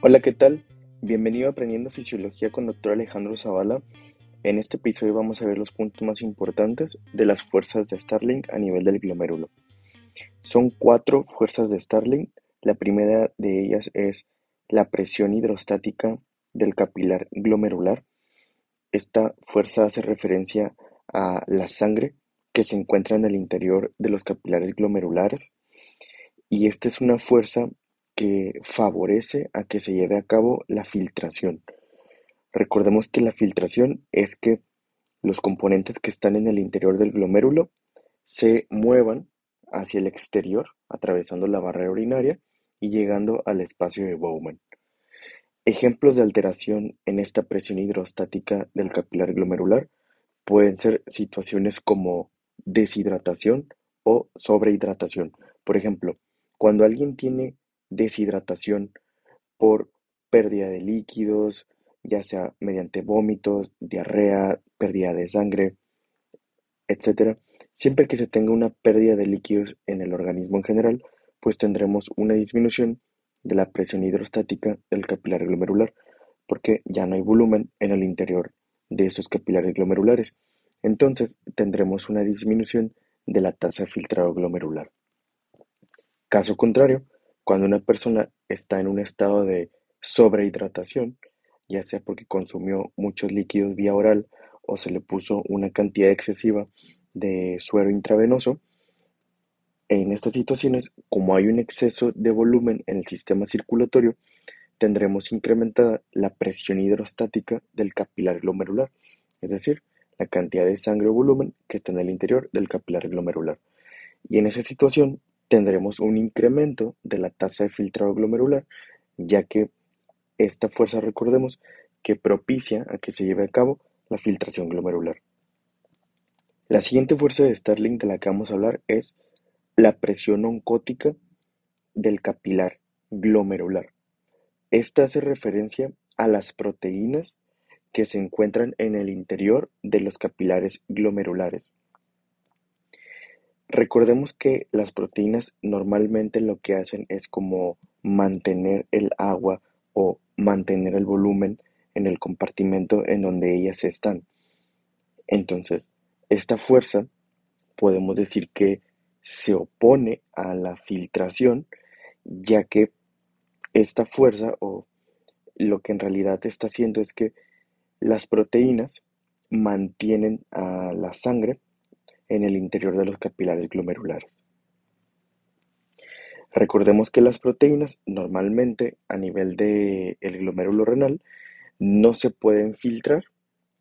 Hola, ¿qué tal? Bienvenido a Aprendiendo Fisiología con Dr. Alejandro Zavala. En este episodio vamos a ver los puntos más importantes de las fuerzas de Starling a nivel del glomérulo. Son cuatro fuerzas de Starling. La primera de ellas es la presión hidrostática del capilar glomerular. Esta fuerza hace referencia a la sangre que se encuentra en el interior de los capilares glomerulares y esta es una fuerza que favorece a que se lleve a cabo la filtración. Recordemos que la filtración es que los componentes que están en el interior del glomérulo se muevan hacia el exterior, atravesando la barrera urinaria y llegando al espacio de Bowman. Ejemplos de alteración en esta presión hidrostática del capilar glomerular pueden ser situaciones como deshidratación o sobrehidratación. Por ejemplo, cuando alguien tiene deshidratación por pérdida de líquidos, ya sea mediante vómitos, diarrea, pérdida de sangre, etc. Siempre que se tenga una pérdida de líquidos en el organismo en general, pues tendremos una disminución de la presión hidrostática del capilar glomerular, porque ya no hay volumen en el interior de esos capilares glomerulares. Entonces tendremos una disminución de la tasa de filtrado glomerular. Caso contrario, cuando una persona está en un estado de sobrehidratación, ya sea porque consumió muchos líquidos vía oral o se le puso una cantidad excesiva de suero intravenoso, en estas situaciones, como hay un exceso de volumen en el sistema circulatorio, tendremos incrementada la presión hidrostática del capilar glomerular, es decir, la cantidad de sangre o volumen que está en el interior del capilar glomerular. Y en esa situación tendremos un incremento de la tasa de filtrado glomerular, ya que esta fuerza, recordemos, que propicia a que se lleve a cabo la filtración glomerular. La siguiente fuerza de Starling de la que vamos a hablar es la presión oncótica del capilar glomerular. Esta hace referencia a las proteínas que se encuentran en el interior de los capilares glomerulares. Recordemos que las proteínas normalmente lo que hacen es como mantener el agua o mantener el volumen en el compartimento en donde ellas están. Entonces, esta fuerza podemos decir que se opone a la filtración, ya que esta fuerza o lo que en realidad está haciendo es que las proteínas mantienen a la sangre en el interior de los capilares glomerulares. Recordemos que las proteínas normalmente a nivel del el glomérulo renal no se pueden filtrar,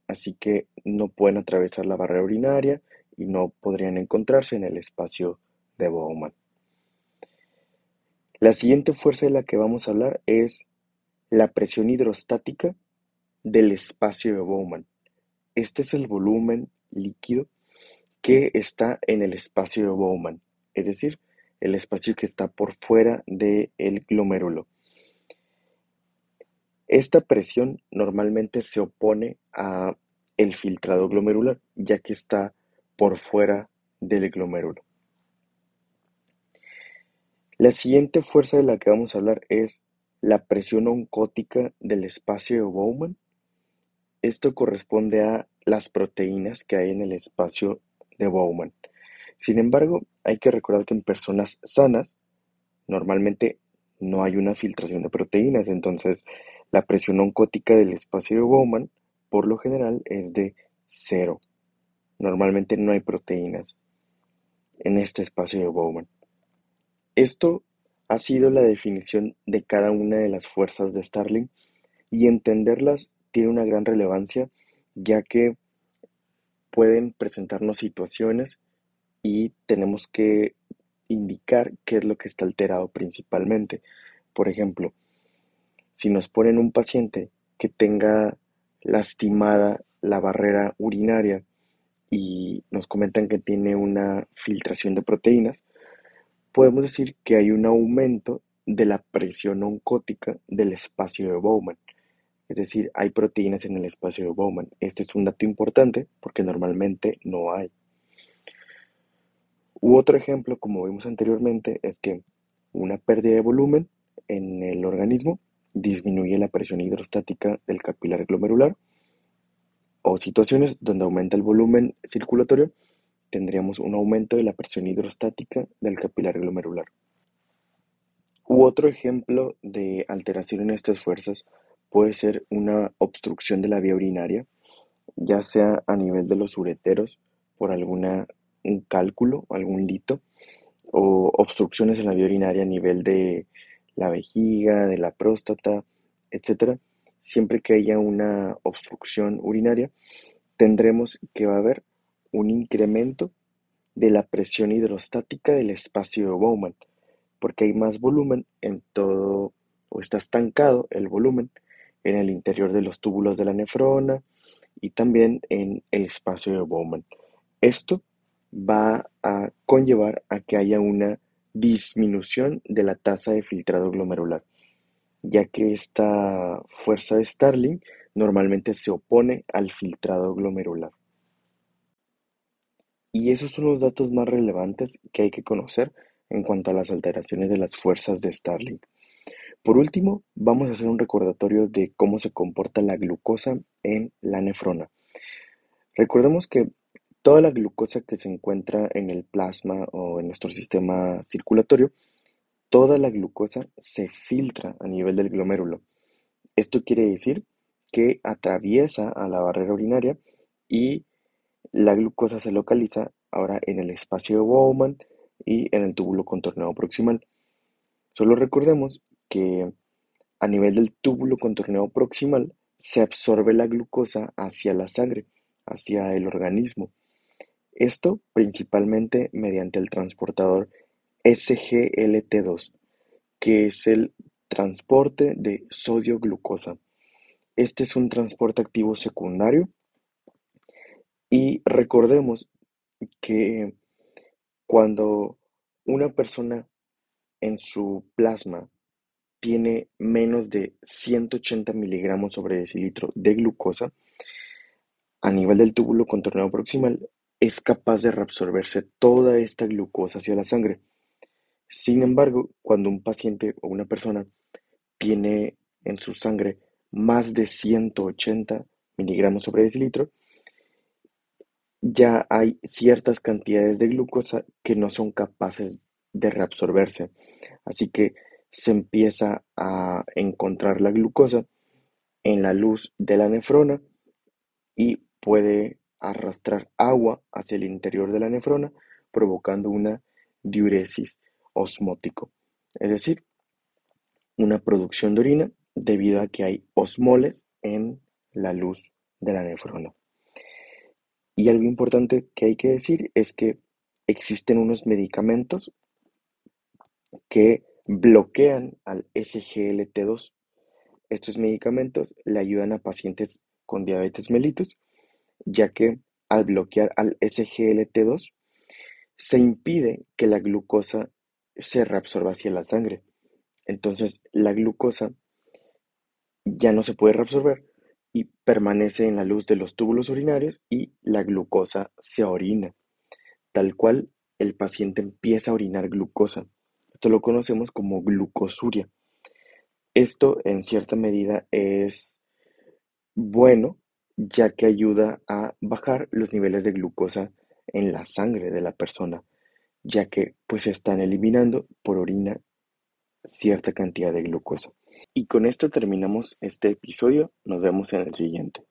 así que no pueden atravesar la barrera urinaria y no podrían encontrarse en el espacio de Bowman. La siguiente fuerza de la que vamos a hablar es la presión hidrostática del espacio de Bowman. Este es el volumen líquido que está en el espacio de Bowman, es decir, el espacio que está por fuera del glomérulo. Esta presión normalmente se opone a el filtrado glomerular, ya que está por fuera del glomérulo. La siguiente fuerza de la que vamos a hablar es la presión oncótica del espacio de Bowman. Esto corresponde a las proteínas que hay en el espacio de Bowman. Sin embargo, hay que recordar que en personas sanas normalmente no hay una filtración de proteínas, entonces la presión oncótica del espacio de Bowman por lo general es de cero. Normalmente no hay proteínas en este espacio de Bowman. Esto ha sido la definición de cada una de las fuerzas de Starling y entenderlas tiene una gran relevancia ya que pueden presentarnos situaciones y tenemos que indicar qué es lo que está alterado principalmente. Por ejemplo, si nos ponen un paciente que tenga lastimada la barrera urinaria y nos comentan que tiene una filtración de proteínas, podemos decir que hay un aumento de la presión oncótica del espacio de Bowman. Es decir, hay proteínas en el espacio de Bowman. Este es un dato importante porque normalmente no hay. U otro ejemplo, como vimos anteriormente, es que una pérdida de volumen en el organismo, disminuye la presión hidrostática del capilar glomerular o situaciones donde aumenta el volumen circulatorio, tendríamos un aumento de la presión hidrostática del capilar glomerular. U otro ejemplo de alteración en estas fuerzas puede ser una obstrucción de la vía urinaria, ya sea a nivel de los ureteros por alguna un cálculo, algún lito, o obstrucciones en la vía urinaria a nivel de la vejiga, de la próstata, etc. Siempre que haya una obstrucción urinaria, tendremos que va a haber un incremento de la presión hidrostática del espacio de Bowman, porque hay más volumen en todo, o está estancado el volumen en el interior de los túbulos de la nefrona y también en el espacio de Bowman. Esto va a conllevar a que haya una disminución de la tasa de filtrado glomerular, ya que esta fuerza de Starling normalmente se opone al filtrado glomerular. Y esos son los datos más relevantes que hay que conocer en cuanto a las alteraciones de las fuerzas de Starling. Por último, vamos a hacer un recordatorio de cómo se comporta la glucosa en la nefrona. Recordemos que toda la glucosa que se encuentra en el plasma o en nuestro sistema circulatorio, toda la glucosa se filtra a nivel del glomérulo. Esto quiere decir que atraviesa a la barrera urinaria y la glucosa se localiza ahora en el espacio Bowman y en el túbulo contorneado proximal. Solo recordemos que a nivel del túbulo contorneado proximal se absorbe la glucosa hacia la sangre, hacia el organismo. Esto principalmente mediante el transportador SGLT2, que es el transporte de sodio-glucosa. Este es un transporte activo secundario y recordemos que cuando una persona en su plasma tiene menos de 180 miligramos sobre decilitro de glucosa, a nivel del túbulo contorneado proximal, es capaz de reabsorberse toda esta glucosa hacia la sangre. Sin embargo, cuando un paciente o una persona tiene en su sangre más de 180 miligramos sobre decilitro, ya hay ciertas cantidades de glucosa que no son capaces de reabsorberse. Así que se empieza a encontrar la glucosa en la luz de la nefrona y puede arrastrar agua hacia el interior de la nefrona, provocando una diuresis osmótico, es decir, una producción de orina debido a que hay osmoles en la luz de la nefrona. Y algo importante que hay que decir es que existen unos medicamentos que bloquean al SGLT2. Estos medicamentos le ayudan a pacientes con diabetes mellitus, ya que al bloquear al SGLT2 se impide que la glucosa se reabsorba hacia la sangre. Entonces la glucosa ya no se puede reabsorber y permanece en la luz de los túbulos urinarios y la glucosa se orina, tal cual el paciente empieza a orinar glucosa. Esto lo conocemos como glucosuria. Esto en cierta medida es bueno ya que ayuda a bajar los niveles de glucosa en la sangre de la persona, ya que pues están eliminando por orina cierta cantidad de glucosa. Y con esto terminamos este episodio. Nos vemos en el siguiente.